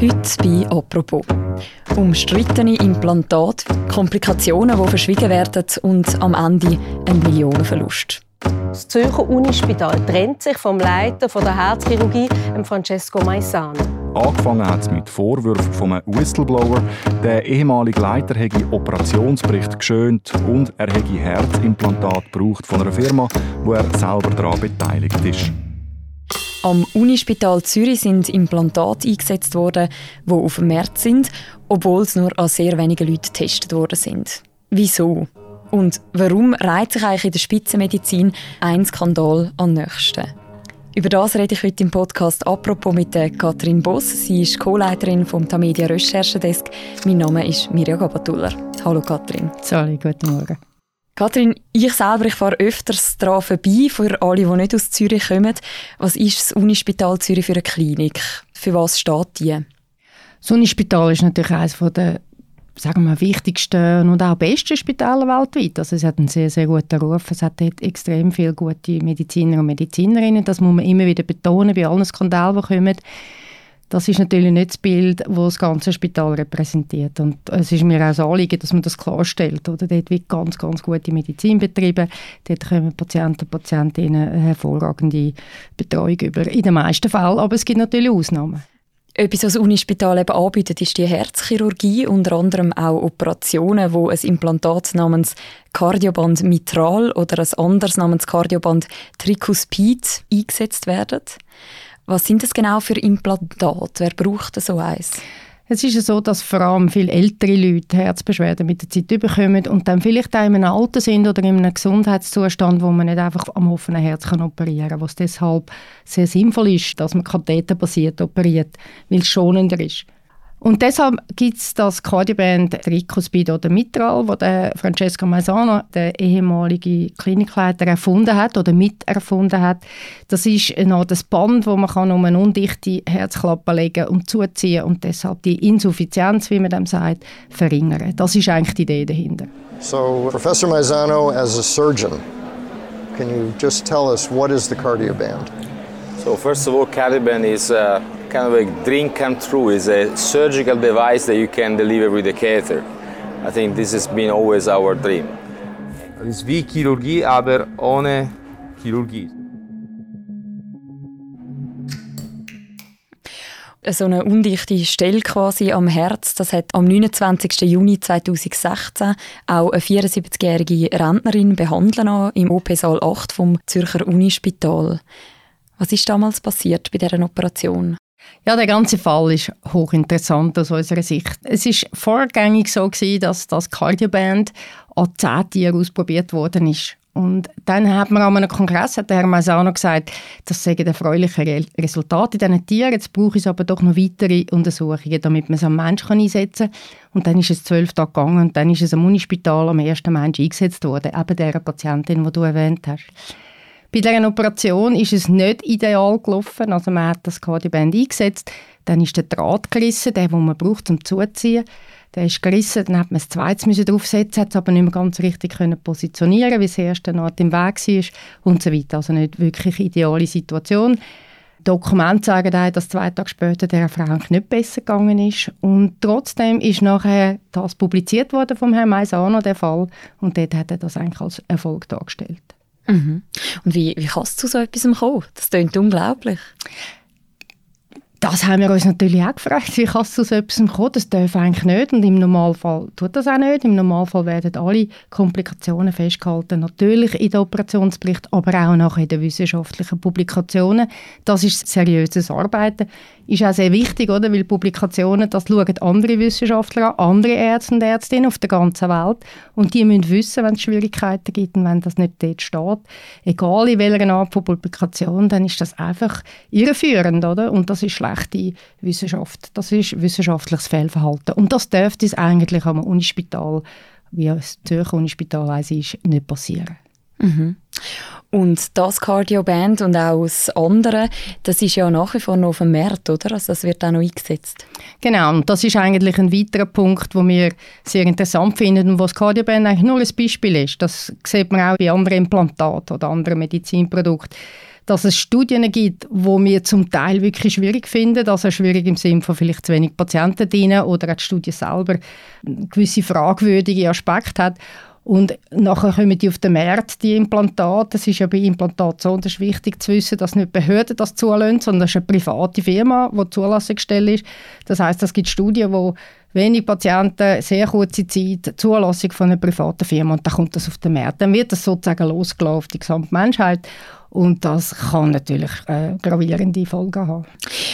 Heute bei «Apropos». Umstrittene Implantate, Komplikationen, die verschwiegen werden und am Ende ein Millionenverlust. Das Zürcher Unispital trennt sich vom Leiter der Herzchirurgie, Francesco Maisano. Angefangen hat es mit Vorwürfen von einem Whistleblower. Der ehemalige Leiter hätte Operationsbericht geschönt und er hätte Herzimplantat gebraucht von einer Firma, wo er selber daran beteiligt ist. Am Unispital Zürich sind Implantate eingesetzt worden, die auf dem Markt sind, obwohl es nur an sehr wenigen Leuten getestet worden sind. Wieso? Und warum reiht sich eigentlich in der Spitzenmedizin ein Skandal an den nächsten? Über das rede ich heute im Podcast «Apropos» mit Katrin Boss. Sie ist Co-Leiterin vom Tamedia Recherchedesk. Mein Name ist Mirja Gabatuller. Hallo Katrin. Hallo, guten Morgen. Katrin, ich selber ich fahre öfters daran vorbei, für alle, die nicht aus Zürich kommen. Was ist das Unispital Zürich für eine Klinik? Für was steht die? Das Unispital ist natürlich eines der sagen wir, wichtigsten und auch besten Spitäler weltweit. Also es hat einen sehr, sehr guten Ruf. Es hat dort extrem viele gute Mediziner und Medizinerinnen. Das muss man immer wieder betonen bei allen Skandalen, die kommen. Das ist natürlich nicht das Bild, das das ganze Spital repräsentiert. Und es ist mir auch das Anliegen, dass man das klarstellt. Oder? Dort wird ganz, ganz gute Medizin betrieben. Dort kommen Patienten und Patientinnen hervorragende Betreuung über. In den meisten Fällen. Aber es gibt natürlich Ausnahmen. Etwas, was das Unispital eben anbietet, ist die Herzchirurgie, unter anderem auch Operationen, wo ein Implantat namens Kardioband mitral oder ein anderes namens Kardioband Tricuspid eingesetzt werden. Was sind das genau für Implantate? Wer braucht so eins? Es ist ja so, dass vor allem viele ältere Leute Herzbeschwerden mit der Zeit bekommen und dann vielleicht auch in einem Alter sind oder in einem Gesundheitszustand, wo man nicht einfach am offenen Herz kann operieren kann, was deshalb sehr sinnvoll ist, dass man katheterbasiert operiert, weil es schonender ist. Und deshalb gibt es das Cardioband Ricospid oder Mitral, das der Francesco Maisano, der ehemalige Klinikleiter, erfunden hat oder miterfunden hat. Das ist ein Art Band, das man kann um eine undichte Herzklappe legen und zuziehen und deshalb die Insuffizienz, wie man dem sagt, verringern. Das ist eigentlich die Idee dahinter. So, Professor Maisano, as a surgeon, can you just tell us what is the Cardioband? So, first of all, Cardioband is uh kind of a dream come true. It's a surgical device that you can deliver with a catheter. I think this has been always our dream. Es ist wie Chirurgie, aber ohne Chirurgie. so eine undichte Stelle quasi am Herz. Das hat am 29. Juni 2016 auch eine 74-jährige Rentnerin behandeln im OP-Saal 8 vom Zürcher Unispital. Was ist damals passiert bei dieser Operation? Ja, der ganze Fall ist hochinteressant aus unserer Sicht. Es ist vorgängig so gewesen, dass das Cardioband an zehn Tieren ausprobiert worden ist. Und dann hat man an einem Kongress, hat der Herr Maisano gesagt, das seien erfreuliche Resultate in diesen Tieren. Jetzt brauche es aber doch noch weitere Untersuchungen, damit man es am Menschen einsetzen kann. Und dann ist es zwölf Tage gegangen und dann ist es am Unispital am ersten Mensch eingesetzt worden, eben der Patientin, die du erwähnt hast. Bei dieser Operation ist es nicht ideal gelaufen. Also man hat das Cardioband eingesetzt, dann ist der Draht gerissen, der, den man braucht zum Zuziehen. Der ist gerissen, dann hat man das zweite draufsetzen, hat es aber nicht mehr ganz richtig können positionieren, weil das erste noch im Weg war und so weiter. Also nicht wirklich ideale Situation. Dokumente zeigen auch, dass zwei Tage später der Frau nicht besser gegangen ist. Und trotzdem ist nachher das publiziert worden vom Herrn Maisano, der Fall. Und dort hat er das eigentlich als Erfolg dargestellt. Mhm. Und wie, wie kannst du zu so etwas kommen? Das klingt unglaublich. Das haben wir uns natürlich auch gefragt. Wie kann es zu so etwas kommen? Das darf eigentlich nicht. Und im Normalfall tut das auch nicht. Im Normalfall werden alle Komplikationen festgehalten. Natürlich in der Operationsbericht, aber auch nachher in den wissenschaftlichen Publikationen. Das ist seriöses Arbeiten ist auch sehr wichtig, oder? weil Publikationen, das schauen andere Wissenschaftler an, andere Ärzte und Ärztinnen auf der ganzen Welt und die müssen wissen, wenn es Schwierigkeiten gibt und wenn das nicht dort steht, egal in welcher Art von Publikation, dann ist das einfach irreführend, oder? Und das ist schlechte Wissenschaft, das ist wissenschaftliches Fehlverhalten und das dürfte es eigentlich am Unispital, wie das Zürcher Unispital ist, nicht passieren. Mhm. Und das Cardio-Band und auch das andere, das ist ja nach wie vor noch Markt, oder? Also das wird auch noch eingesetzt. Genau, und das ist eigentlich ein weiterer Punkt, den wir sehr interessant finden und wo das Cardio-Band eigentlich nur ein Beispiel ist. Das sieht man auch bei anderen Implantaten oder anderen Medizinprodukten dass es Studien gibt, wo wir zum Teil wirklich schwierig finden, also schwierig im Sinne von vielleicht zu wenig Patienten drin oder auch die Studie selber gewisse fragwürdige Aspekte hat. Und nachher kommen die auf den Markt, die Implantate. Das ist ja bei Implantaten so, es ist wichtig zu wissen, dass nicht Behörden das zulassen, sondern das ist eine private Firma, die Zulassungsstelle ist. Das heißt, es gibt Studien, wo wenig Patienten, sehr kurze Zeit, Zulassung von einer privaten Firma und dann kommt das auf den Markt. Dann wird das sozusagen losgelaufen auf die gesamte Menschheit und das kann natürlich äh, gravierende Folgen haben.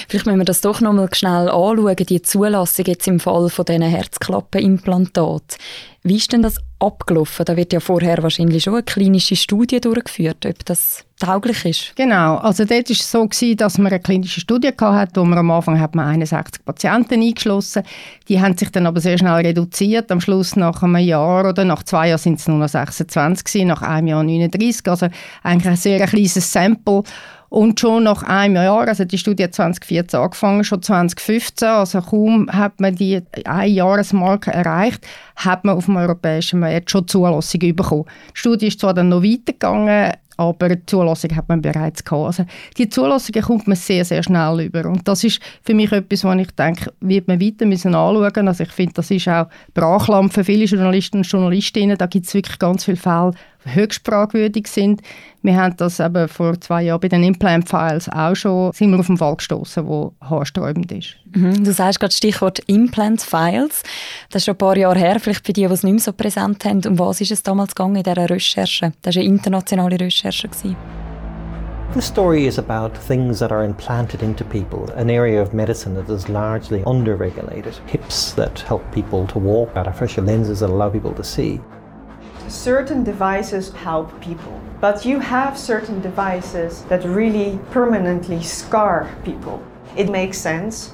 Vielleicht müssen wir das doch noch mal schnell anschauen, die Zulassung jetzt im Fall von diesen Herzklappenimplantaten. Wie ist denn das abgelaufen? Da wird ja vorher wahrscheinlich schon eine klinische Studie durchgeführt, ob das tauglich ist. Genau, also dort war es so, gewesen, dass man eine klinische Studie hatte, wo man am Anfang hat man 61 Patienten eingeschlossen. Die haben sich dann aber sehr schnell reduziert. Am Schluss nach einem Jahr oder nach zwei Jahren sind es nur noch 26 gewesen, nach einem Jahr 39. Also eigentlich ein sehr kleines Sample. Und schon nach einem Jahr, also die Studie hat 2014 angefangen, schon 2015, also kaum hat man die Einjahresmarke erreicht, hat man auf dem europäischen Markt schon Zulassung bekommen. Die Studie ist zwar dann noch weitergegangen, aber die Zulassung hat man bereits gehabt. Also die Zulassung kommt man sehr, sehr schnell über und das ist für mich etwas, was ich denke, wird man weiter müssen anschauen. Also ich finde, das ist auch Brachland für viele Journalisten und Journalistinnen. Da gibt es wirklich ganz viele Fälle, höchst fragwürdig sind. Wir haben das eben vor zwei Jahren bei den Implant Files auch schon sind wir auf einen Fall gestoßen, der haarsträubend ist. Mhm. Du sagst gerade das Stichwort Implant Files. Das ist schon ein paar Jahre her, vielleicht für die, die es nicht mehr so präsent haben. Um was ist es damals gegangen in dieser Recherche? Das war eine internationale Recherche. Gewesen. The story is about things that are implanted into people, an area of medicine that is largely under-regulated. Hips that help people to walk, artificial lenses that allow people to see. Certain devices help people, but you have certain devices that really permanently scar people. It makes sense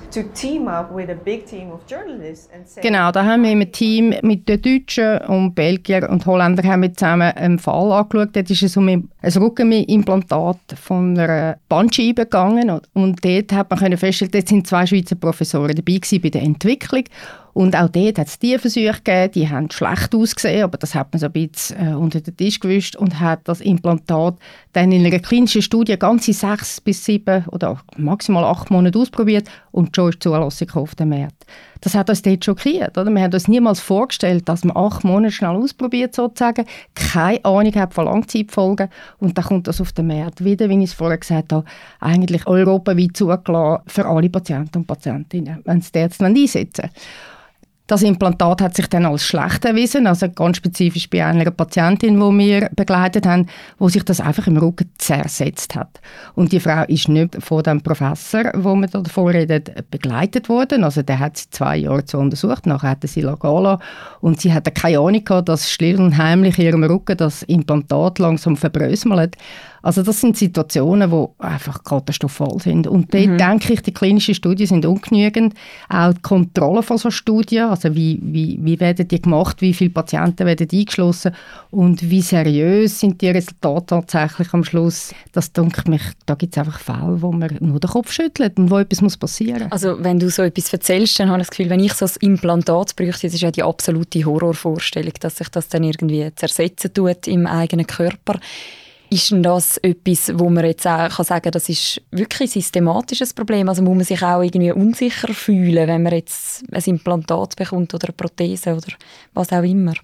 Genau, da haben wir im Team mit den Deutschen und Belgier und Holländer haben wir zusammen einen Fall angeschaut. Dort ist es um ein Rückenimplantat von einer Bandscheibe gegangen und dort hat man feststellen, dort sind zwei Schweizer Professoren dabei bei der Entwicklung und auch dort hat es Tierversuche gegeben, die haben schlecht ausgesehen, aber das hat man so ein bisschen äh, unter den Tisch gewischt und hat das Implantat dann in einer klinischen Studie ganze sechs bis sieben oder maximal acht Monate ausprobiert und schon ist die Zulassung auf den Markt. Das hat uns dort schockiert. Oder? Wir haben uns niemals vorgestellt, dass man acht Monate schnell ausprobiert, sozusagen, keine Ahnung hat von Langzeitfolgen und dann kommt das auf den Markt. Wieder, wie ich es vorher gesagt habe, eigentlich europaweit zugelassen für alle Patienten und Patientinnen, wenn sie das dann einsetzen. Das Implantat hat sich dann als schlecht erwiesen, also ganz spezifisch bei einer Patientin, die wir begleitet haben, wo sich das einfach im Rücken zersetzt hat. Und die Frau ist nicht von dem Professor, wo wir davor reden, begleitet worden. Also der hat sie zwei Jahre zu untersucht, nachher hat sie lassen und sie hatte keine Ahnung gehabt, dass still und heimlich in ihrem Rücken das Implantat langsam verbröselt. Also das sind Situationen, die einfach katastrophal sind. Und dort mhm. denke ich, die klinischen Studien sind ungenügend. Auch die Kontrolle von so Studien, also wie, wie, wie werden die gemacht, wie viele Patienten werden eingeschlossen und wie seriös sind die Resultate tatsächlich am Schluss. Das denke mich, da gibt es einfach Fälle, wo man nur den Kopf schüttelt und wo etwas muss passieren Also wenn du so etwas erzählst, dann habe ich das Gefühl, wenn ich so ein Implantat bräuchte, das ist ja die absolute Horrorvorstellung, dass sich das dann irgendwie zersetzen tut im eigenen Körper. Ist denn das etwas, wo man jetzt auch kann sagen kann, das ist wirklich ein systematisches Problem? Also muss man sich auch irgendwie unsicher fühlen, wenn man jetzt ein Implantat bekommt oder eine Prothese oder was auch immer?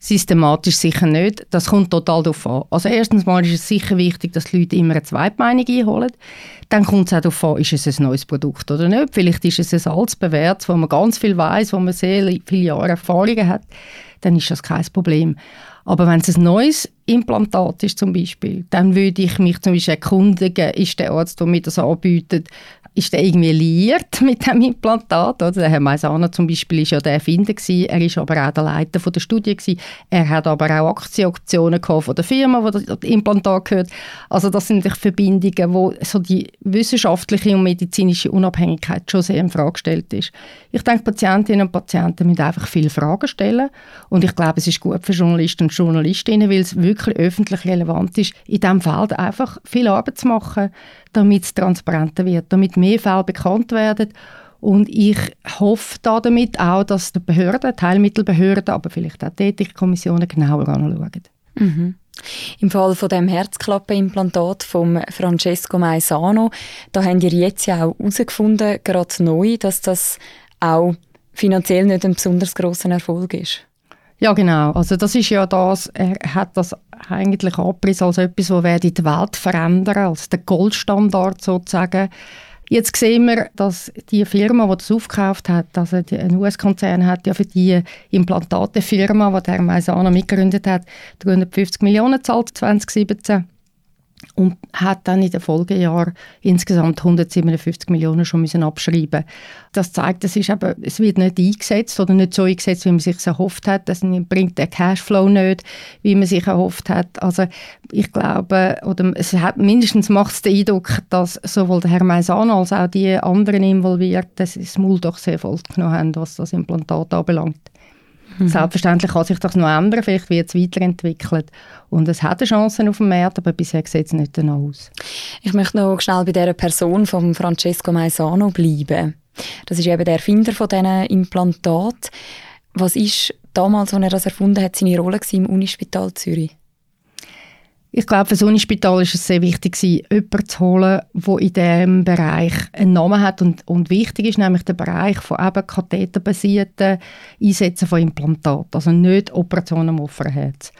Systematisch sicher nicht. Das kommt total darauf an. Also erstens mal ist es sicher wichtig, dass die Leute immer eine Zweitmeinung einholen. Dann kommt es auch darauf an, ist es ein neues Produkt oder nicht. Vielleicht ist es ein altes bewährtes, wo man ganz viel weiß, wo man sehr viele Jahre Erfahrungen hat. Dann ist das kein Problem. Aber wenn es ein neues Implantat ist zum Beispiel, dann würde ich mich zum Beispiel erkundigen, ist der Arzt, der mir das anbietet, ist der irgendwie liiert mit dem Implantat. Oder? Der Herr Maisana zum Beispiel ist ja der Erfinder gewesen, er ist aber auch der Leiter von der Studie gewesen. Er hat aber auch Aktienoptionen von der Firma, wo das Implantat gehört. Also das sind Verbindungen, wo so die wissenschaftliche und medizinische Unabhängigkeit schon sehr in Frage gestellt ist. Ich denke, Patientinnen und Patienten müssen einfach viele Fragen stellen und ich glaube, es ist gut für Journalisten und Journalistinnen, weil es wirklich öffentlich relevant ist, in diesem Feld einfach viel Arbeit zu machen, damit es transparenter wird, damit mehr Fälle bekannt werden. Und ich hoffe damit auch, dass die Behörden, Teilmittelbehörden, aber vielleicht auch die Ethikkommissionen genauer anschauen. Mhm. Im Fall von dem Herzklappenimplantat von Francesco Maisano, da haben ihr jetzt ja auch herausgefunden, gerade neu, dass das auch finanziell nicht ein besonders großer Erfolg ist. Ja, genau. Also das ist ja das, er hat das eigentlich abgerissen als etwas, das die Welt verändern als der Goldstandard sozusagen. Jetzt sehen wir, dass die Firma, die das aufgekauft hat, also ein US-Konzern hat ja für die Implantate-Firma, die der Maisano mitgegründet hat, 350 Millionen zahlt 2017 und hat dann in den Folgejahren insgesamt 157 Millionen schon müssen abschreiben. Das zeigt, es ist eben, es wird nicht eingesetzt oder nicht so eingesetzt, wie man sich erhofft hat. Das bringt den Cashflow nicht, wie man sich erhofft hat. Also ich glaube, oder es hat mindestens macht es den Eindruck, dass sowohl der Herr Maisano als auch die anderen involviert das Maul doch sehr voll genommen haben, was das Implantat anbelangt. Mhm. Selbstverständlich kann sich das noch ändern, vielleicht wird es weiterentwickelt und es hat Chancen auf dem Markt, aber bisher sieht es nicht danach aus. Ich möchte noch schnell bei dieser Person von Francesco Maisano bleiben. Das ist eben der Erfinder von diesen Implantaten. Was ist damals, als er das erfunden hat, seine Rolle im Unispital Zürich? Ich glaube, für das Unispital ist es sehr wichtig, jemanden zu holen, der in diesem Bereich einen Namen hat und, und wichtig ist, nämlich der Bereich von eben katheterbasierten Einsätzen von Implantaten, also nicht Operationen am offenen Herz.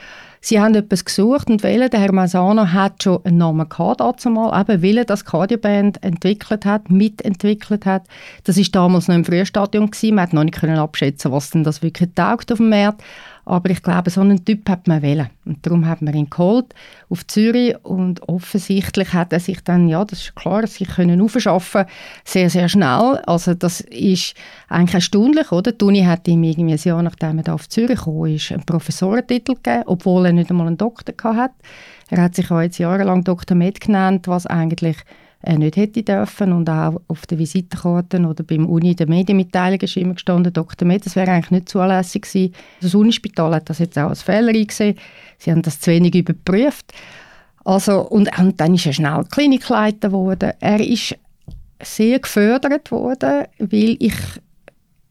Sie haben etwas gesucht und wählen. Der Herr Masano hat schon einen Namen gehabt, dazumal, eben weil er das Cardioband entwickelt hat, mitentwickelt hat. Das ist damals noch im Frühstadium gewesen. Man hat noch nicht abschätzen, was denn das wirklich taugt auf dem Markt. Aber ich glaube, so einen Typ hat man wählen. Und darum hat man ihn geholt auf Zürich und offensichtlich hat er sich dann, ja, das ist klar, sich können aufschaffen sehr, sehr schnell. Also das ist eigentlich erstaunlich, oder? Die hat ihm irgendwie ein Jahr nachdem er da auf Zürich kam, einen Professorentitel gegeben, obwohl er nicht einmal einen Doktor hatte. Er hat sich auch jetzt jahrelang Dr. Med genannt, was eigentlich nicht hätte dürfen und auch auf den Visitenkarten oder beim Uni der Medienmitteilung ist immer gestanden, Dr. Med, das wäre eigentlich nicht zulässig gewesen. Das Unispital hat das jetzt auch als Fehler eingesehen. Sie haben das zu wenig überprüft. Also, und, und dann ist er schnell Klinikleiter geworden. Er ist sehr gefördert worden, weil ich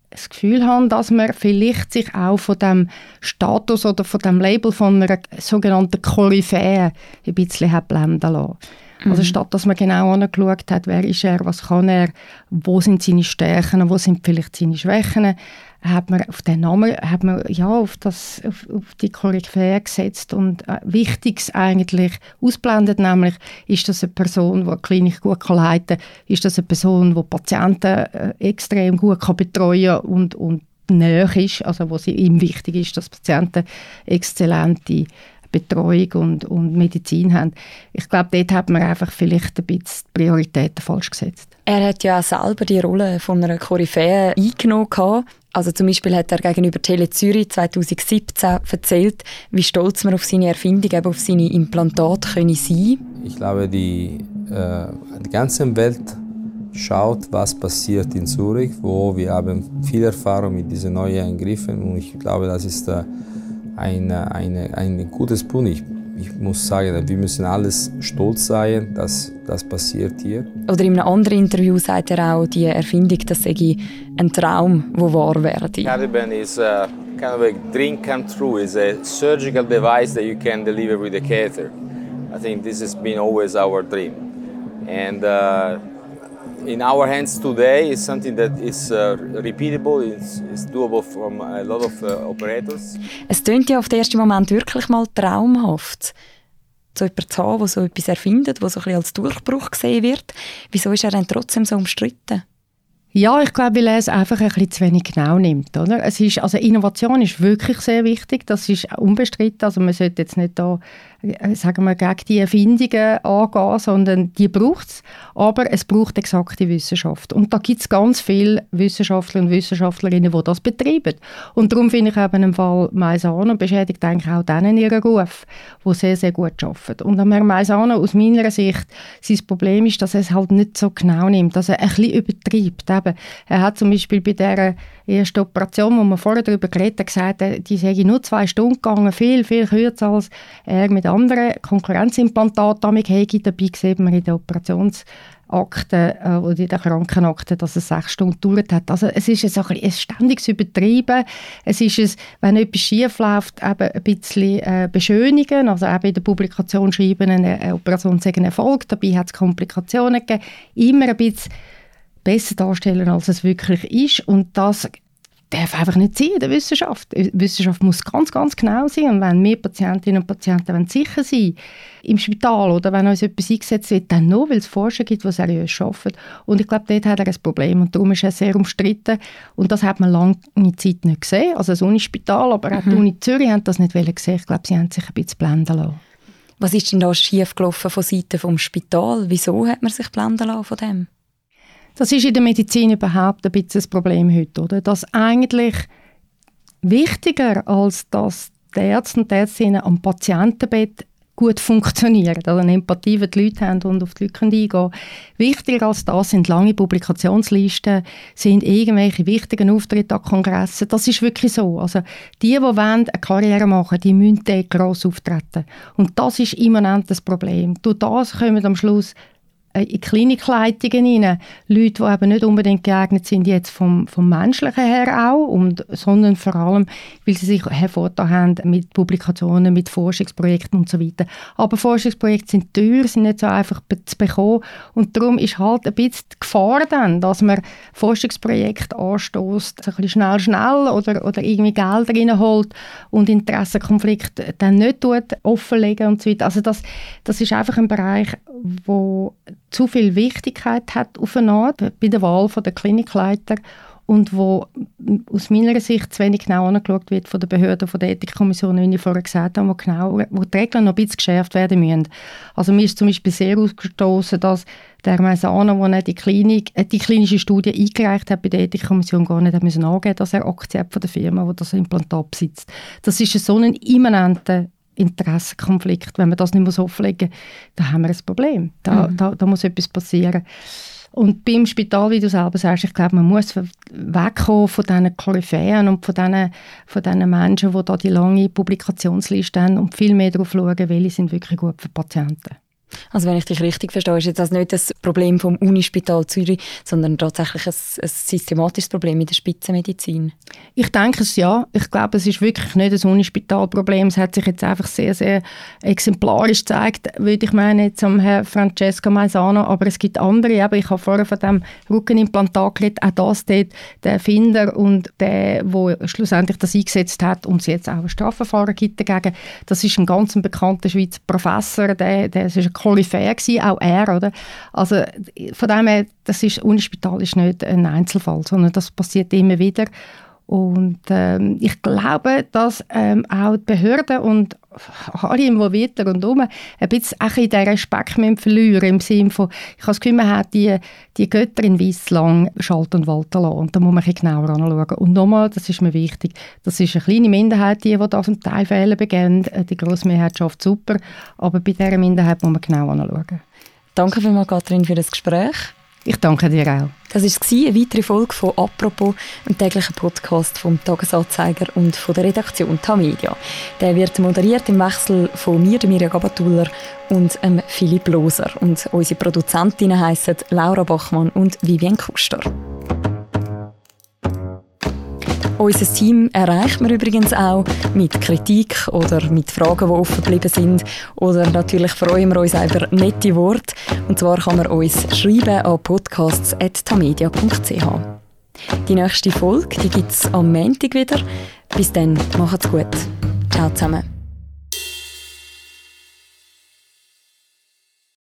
das Gefühl habe, dass man vielleicht sich auch von dem Status oder von dem Label von einer sogenannten Koryphäe ein bisschen hat blenden lassen. Also mhm. Statt dass man genau angeschaut hat, wer ist er, was kann er, wo sind seine Stärken, wo sind vielleicht seine Schwächen, hat man auf den Namen, hat man ja auf, das, auf, auf die Koryphäe gesetzt und äh, Wichtiges eigentlich ausblendet, nämlich ist das eine Person, die eine Klinik gut kann leiten kann, ist das eine Person, die Patienten äh, extrem gut kann betreuen und, und näher ist, also wo sie ihm wichtig ist, dass Patienten exzellente Betreuung und, und Medizin haben. Ich glaube, dort hat man einfach vielleicht ein bisschen die Prioritäten falsch gesetzt. Er hat ja auch selber die Rolle von einer Koryphäe eingenommen. Also zum Beispiel hat er gegenüber Tele Zürich 2017 erzählt, wie stolz man auf seine Erfindung, eben auf seine Implantate können sein Ich glaube, die, äh, die ganze Welt schaut, was passiert in Zürich, wo wir haben viel Erfahrung mit diesen neuen Eingriffen und ich glaube, das ist äh, ein, eine, ein gutes Punkt. Ich, ich muss sagen, wir müssen alles stolz sein, dass das passiert hier. Oder in einem anderen Interview sagt er auch, die Erfindung, das sei ein Traum, der wahr werde. Caliban is a kind of a dream come true. It's a surgical device that you can deliver with a catheter. I think this has been always our dream. And uh, in our hands today is something that is uh, repeatable, it's, it's, doable from a lot of uh, operators. Es klingt ja auf den ersten Moment wirklich mal traumhaft, so jemanden zu haben, der so etwas erfindet, was so ein bisschen als Durchbruch gesehen wird. Wieso ist er dann trotzdem so umstritten? Ja, ich glaube, weil er es einfach ein bisschen zu wenig genau nimmt. Oder? Es ist, also Innovation ist wirklich sehr wichtig, das ist unbestritten. Also man sollte jetzt nicht da sagen wir, gegen die Erfindungen angehen, sondern die braucht es. Aber es braucht exakte Wissenschaft. Und da gibt es ganz viele Wissenschaftler und Wissenschaftlerinnen, die das betreiben. Und darum finde ich eben im Fall Maisano beschädigt eigentlich auch denen ihren Ruf, die sehr, sehr gut arbeiten. Und am Herrn Maisano, aus meiner Sicht, sein Problem ist, dass er es halt nicht so genau nimmt, dass er ein bisschen übertreibt. Eben, er hat zum Beispiel bei dieser ersten Operation, wo wir vorher darüber geredet haben, gesagt, die sei nur zwei Stunden gegangen, viel, viel kürzer als er mit anderen Konkurrenzimplantaten hätte. Dabei sieht man in den Operations Akte äh, oder in der Krankenakte, dass es sechs Stunden gedauert hat. Also es ist ein, ein ständiges Übertreiben. Es ist, ein, wenn etwas schief läuft, eben ein bisschen äh, beschönigen, also eben in der Publikation schreiben, eine, eine Operation sei ein Erfolg, dabei hat es Komplikationen gegeben, immer ein bisschen besser darstellen, als es wirklich ist und das darf einfach nicht sein in der Wissenschaft. Die Wissenschaft muss ganz, ganz genau sein. Und wenn wir Patientinnen und Patienten sicher sein im Spital oder wenn uns etwas eingesetzt wird, dann nur, weil es Forscher gibt, die seriös arbeiten. Und ich glaube, dort hat er ein Problem. Und darum ist er sehr umstritten. Und das hat man lange Zeit nicht gesehen. Also das Unispital, aber auch die mhm. Uni Zürich haben das nicht gesehen. Ich glaube, sie haben sich ein bisschen blenden lassen. Was ist denn da schief gelaufen von Seiten vom Spital? Wieso hat man sich blenden lassen von dem? Das ist in der Medizin überhaupt ein bisschen das Problem heute, oder? Dass eigentlich wichtiger als dass die Ärzte und Ärztinnen am Patientenbett gut funktionieren, also eine Empathie, die die Leute haben und auf die Leute eingehen. Wichtiger als das sind lange Publikationslisten, sind irgendwelche wichtigen Auftritte an Kongressen. Das ist wirklich so. Also die, die wollen eine Karriere machen, die müssen gross auftreten. Und das ist immanent das Problem. Durch das kommen am Schluss in Klinikleitungen rein, Leute, die eben nicht unbedingt geeignet sind, jetzt vom, vom Menschlichen her auch, und, sondern vor allem, weil sie sich hervorgetan haben mit Publikationen, mit Forschungsprojekten und so weiter. Aber Forschungsprojekte sind teuer, sind nicht so einfach zu bekommen und darum ist halt ein bisschen die Gefahr dann, dass man Forschungsprojekte anstößt, so ein bisschen schnell, schnell oder, oder irgendwie Geld reinholt und Interessenkonflikte dann nicht offenlegen und so weiter. Also das, das ist einfach ein Bereich, wo zu viel Wichtigkeit hat auf eine Art bei der Wahl der Klinikleiter und wo aus meiner Sicht zu wenig genau angeschaut wird von der Behörden, von der Ethikkommission, wie ich vorher gesagt habe, wo, genau, wo die Regeln noch ein bisschen geschärft werden müssen. Also mir ist zum Beispiel sehr ausgestoßen, dass der Maisano, der die, Klinik, äh, die klinische Studie eingereicht hat bei der Ethikkommission, gar nicht hat müssen angeben, dass er Aktien von der Firma, die das Implantat besitzt. Das ist so ein immanenter Interessenkonflikt. Wenn man das nicht muss offenlegen muss, dann haben wir ein Problem. Da, mhm. da, da muss etwas passieren. Und beim Spital, wie du selber sagst, ich glaube, man muss wegkommen von diesen Koryphäen und von diesen, von diesen Menschen, die da die lange Publikationsliste haben und viel mehr darauf schauen, welche sind wirklich gut für Patienten. Also wenn ich dich richtig verstehe, ist jetzt das nicht das Problem vom Unispital Zürich, sondern tatsächlich ein, ein systematisches Problem in der Spitzenmedizin? Ich denke es ja. Ich glaube, es ist wirklich nicht ein Unispitalproblem. Es hat sich jetzt einfach sehr, sehr exemplarisch gezeigt, würde ich meinen, jetzt am Herrn Francesco Maisano. Aber es gibt andere. Eben, ich habe vorher von dem Rückenimplantat geredet. Auch das dort, der Erfinder und der, der schlussendlich das eingesetzt hat und es jetzt auch ein Strafverfahren gibt dagegen. Das ist ein ganz bekannter Schweizer Professor. Der, der ist Koryphäe gewesen, auch er, oder? Also von dem her, das ist, Unispital ist nicht ein Einzelfall, sondern das passiert immer wieder. Und ähm, ich glaube, dass ähm, auch die Behörden und alle Involvierten rundherum ein bisschen in diesen Respekt verlieren im Sinne von, ich habe das Gefühl, man hat die, die Götter in Weiss lang schalten und walten lassen. Und da muss man ein bisschen genauer anschauen. Und nochmal, das ist mir wichtig, das ist eine kleine Minderheit, die, die da zum Teil Fehler begehen. Die grosse Mehrheit schafft super, aber bei dieser Minderheit muss man genau anschauen. Danke vielmals, Katrin, für das Gespräch. Ich danke dir auch. Das war eine weitere Folge von «Apropos», einem täglichen Podcast vom «Tagesanzeiger» und von der Redaktion Tamedia. Der wird moderiert im Wechsel von mir, Mirja Gabatuller, und ähm, Philipp Loser. Und unsere Produzentinnen heissen Laura Bachmann und Vivian Kuster. Unser Team erreicht man übrigens auch mit Kritik oder mit Fragen, die offen geblieben sind. Oder natürlich freuen wir uns über nette Worte. Und zwar kann man uns schreiben an podcasts.tamedia.ch. Die nächste Folge gibt es am Montag wieder. Bis dann, macht's gut. Ciao zusammen.